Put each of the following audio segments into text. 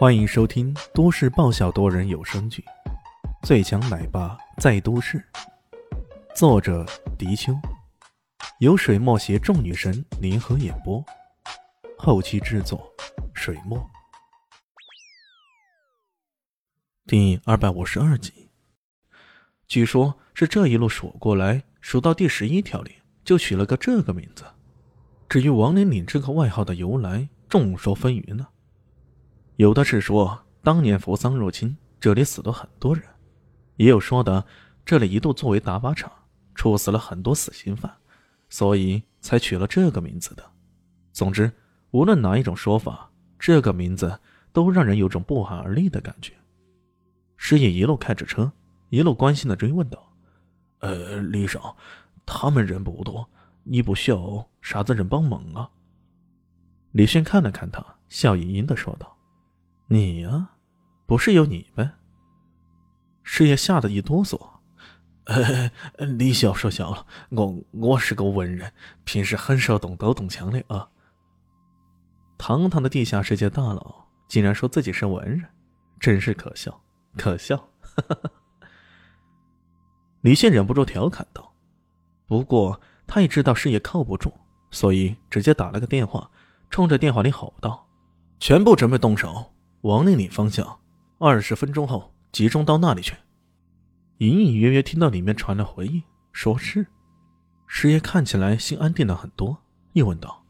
欢迎收听都市爆笑多人有声剧《最强奶爸在都市》，作者：迪秋，由水墨携众女神联合演播，后期制作：水墨。第二百五十二集，据说是这一路数过来，数到第十一条里，就取了个这个名字。至于王连岭这个外号的由来，众说纷纭呢。有的是说当年扶桑入侵，这里死了很多人；也有说的这里一度作为打靶场，处死了很多死刑犯，所以才取了这个名字的。总之，无论哪一种说法，这个名字都让人有种不寒而栗的感觉。师爷一路开着车，一路关心的追问道：“呃，李少，他们人不多，你不需要啥子人帮忙啊？”李迅看了看他，笑盈盈的说道。你呀，不是有你呗？师爷吓得一哆嗦。李小说笑了，我我是个文人，平时很少动刀动枪的啊。堂堂的地下世界大佬，竟然说自己是文人，真是可笑，可笑！李现忍不住调侃道。不过他也知道师爷靠不住，所以直接打了个电话，冲着电话里吼道：“全部准备动手！”王令岭方向，二十分钟后集中到那里去。隐隐约约听到里面传来回应，说是。师爷看起来心安定了很多，又问道：“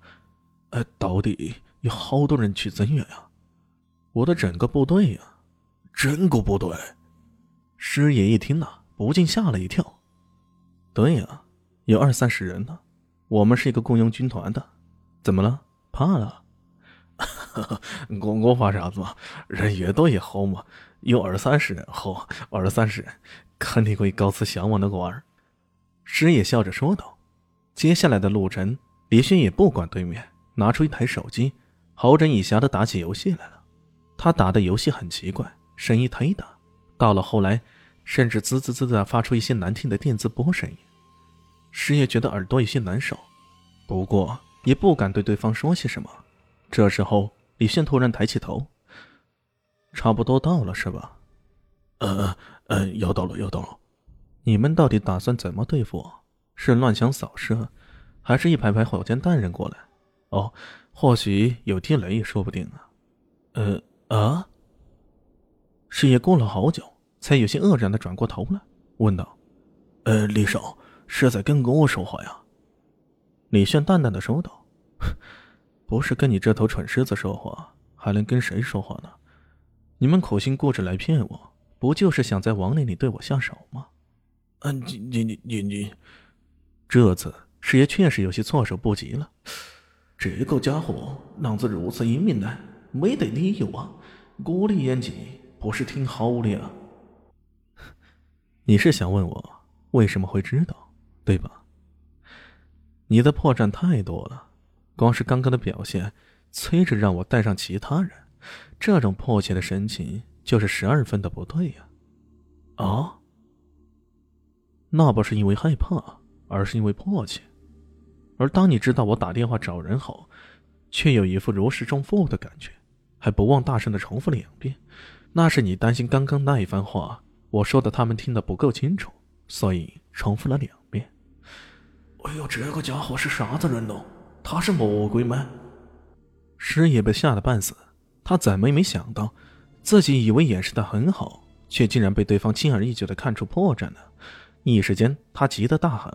呃，到底有好多人去增援啊？”“我的整个部队呀，整个部队。”师爷一听呐，不禁吓了一跳。“对呀，有二三十人呢。我们是一个雇佣军团的，怎么了？怕了？”我我怕啥子嘛？人越多越好嘛。有二三十人，好，二三十人肯定可以搞次项目那个玩儿。师爷笑着说道。接下来的路程，李轩也不管对面，拿出一台手机，好整以暇的打起游戏来了。他打的游戏很奇怪，声音忒大，到了后来，甚至滋滋滋的发出一些难听的电磁波声音。师爷觉得耳朵有些难受，不过也不敢对对方说些什么。这时候，李炫突然抬起头：“差不多到了，是吧？”“呃，呃，要到了，要到了。”“你们到底打算怎么对付我？是乱枪扫射，还是一排排火箭弹扔过来？哦，或许有地雷也说不定啊。”“呃，啊？”师爷过了好久，才有些愕然的转过头来，问道：“呃，李少是在跟我说话呀？”李炫淡淡的说道。不是跟你这头蠢狮子说话，还能跟谁说话呢？你们苦心顾着来骗我，不就是想在王林里对我下手吗？啊，你你你你你，这次师爷确实有些措手不及了。这个家伙脑子如此英明呢，没得理由啊！我的演技不是挺好的啊？你是想问我为什么会知道，对吧？你的破绽太多了。光是刚刚的表现，催着让我带上其他人，这种迫切的神情就是十二分的不对呀！啊，那不是因为害怕，而是因为迫切。而当你知道我打电话找人后，却有一副如释重负的感觉，还不忘大声的重复两遍，那是你担心刚刚那一番话我说的他们听得不够清楚，所以重复了两遍。哎呦，这个家伙是啥子人呢？他是魔鬼吗？师爷被吓得半死，他怎么也没想到，自己以为掩饰的很好，却竟然被对方轻而易举的看出破绽了。一时间，他急得大喊：“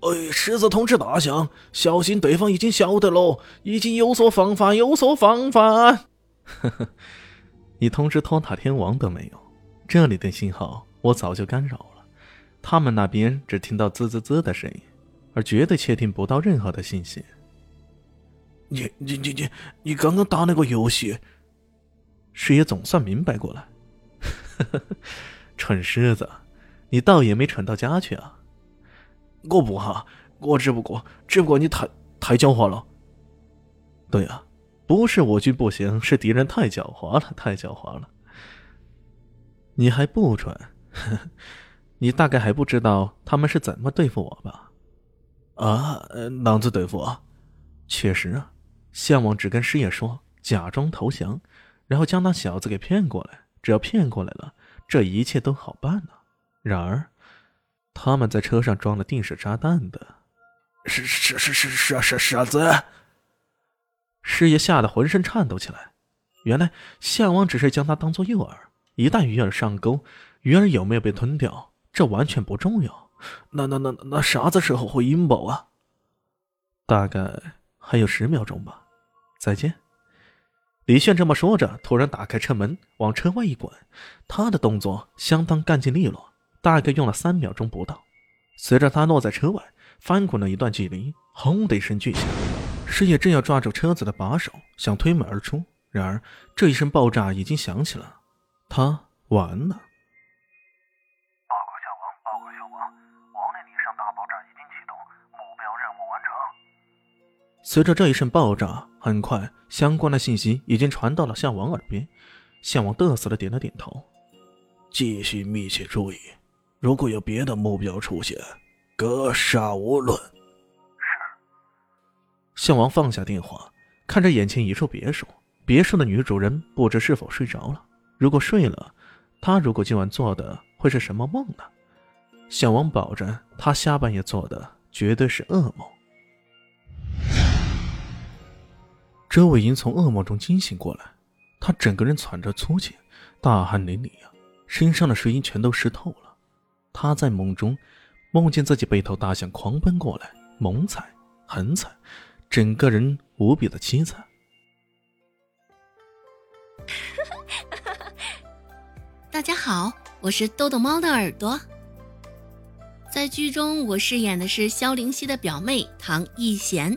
哎，狮子通知大象，小心对方已经晓得喽，已经有所防范，有所防范。”呵呵，你通知托塔天王都没有，这里的信号我早就干扰了，他们那边只听到滋滋滋的声音。而绝对窃听不到任何的信息。你你你你你刚刚打那个游戏，师爷总算明白过来。蠢狮子，你倒也没蠢到家去啊！我不哈，我只不过只不过你太太狡猾了。对啊，不是我军不行，是敌人太狡猾了，太狡猾了。你还不蠢？你大概还不知道他们是怎么对付我吧？啊，狼子对付啊！确实啊，项王只跟师爷说，假装投降，然后将那小子给骗过来。只要骗过来了，这一切都好办了。然而，他们在车上装了定时炸弹的，是是是是是是傻子。师爷吓得浑身颤抖起来。原来项王只是将他当做诱饵，一旦鱼儿上钩，鱼儿有没有被吞掉，这完全不重要。那那那那啥子时候会引爆啊？大概还有十秒钟吧。再见。李炫这么说着，突然打开车门，往车外一滚。他的动作相当干净利落，大概用了三秒钟不到。随着他落在车外，翻滚了一段距离，轰的一声巨响。师爷正要抓住车子的把手，想推门而出，然而这一声爆炸已经响起了，他完了。报告小王，报告小王，随着这一声爆炸，很快相关的信息已经传到了项王耳边。项王得瑟的点了点头，继续密切注意，如果有别的目标出现，格杀勿论。项王放下电话，看着眼前一处别墅。别墅的女主人不知是否睡着了。如果睡了，他如果今晚做的会是什么梦呢？项王保证，他下半夜做的绝对是噩梦。周伟英从噩梦中惊醒过来，他整个人喘着粗气，大汗淋漓啊，身上的睡衣全都湿透了。他在梦中梦见自己被头大象狂奔过来，猛踩、狠踩。整个人无比的凄惨。大家好，我是豆豆猫的耳朵。在剧中，我饰演的是萧灵溪的表妹唐艺贤。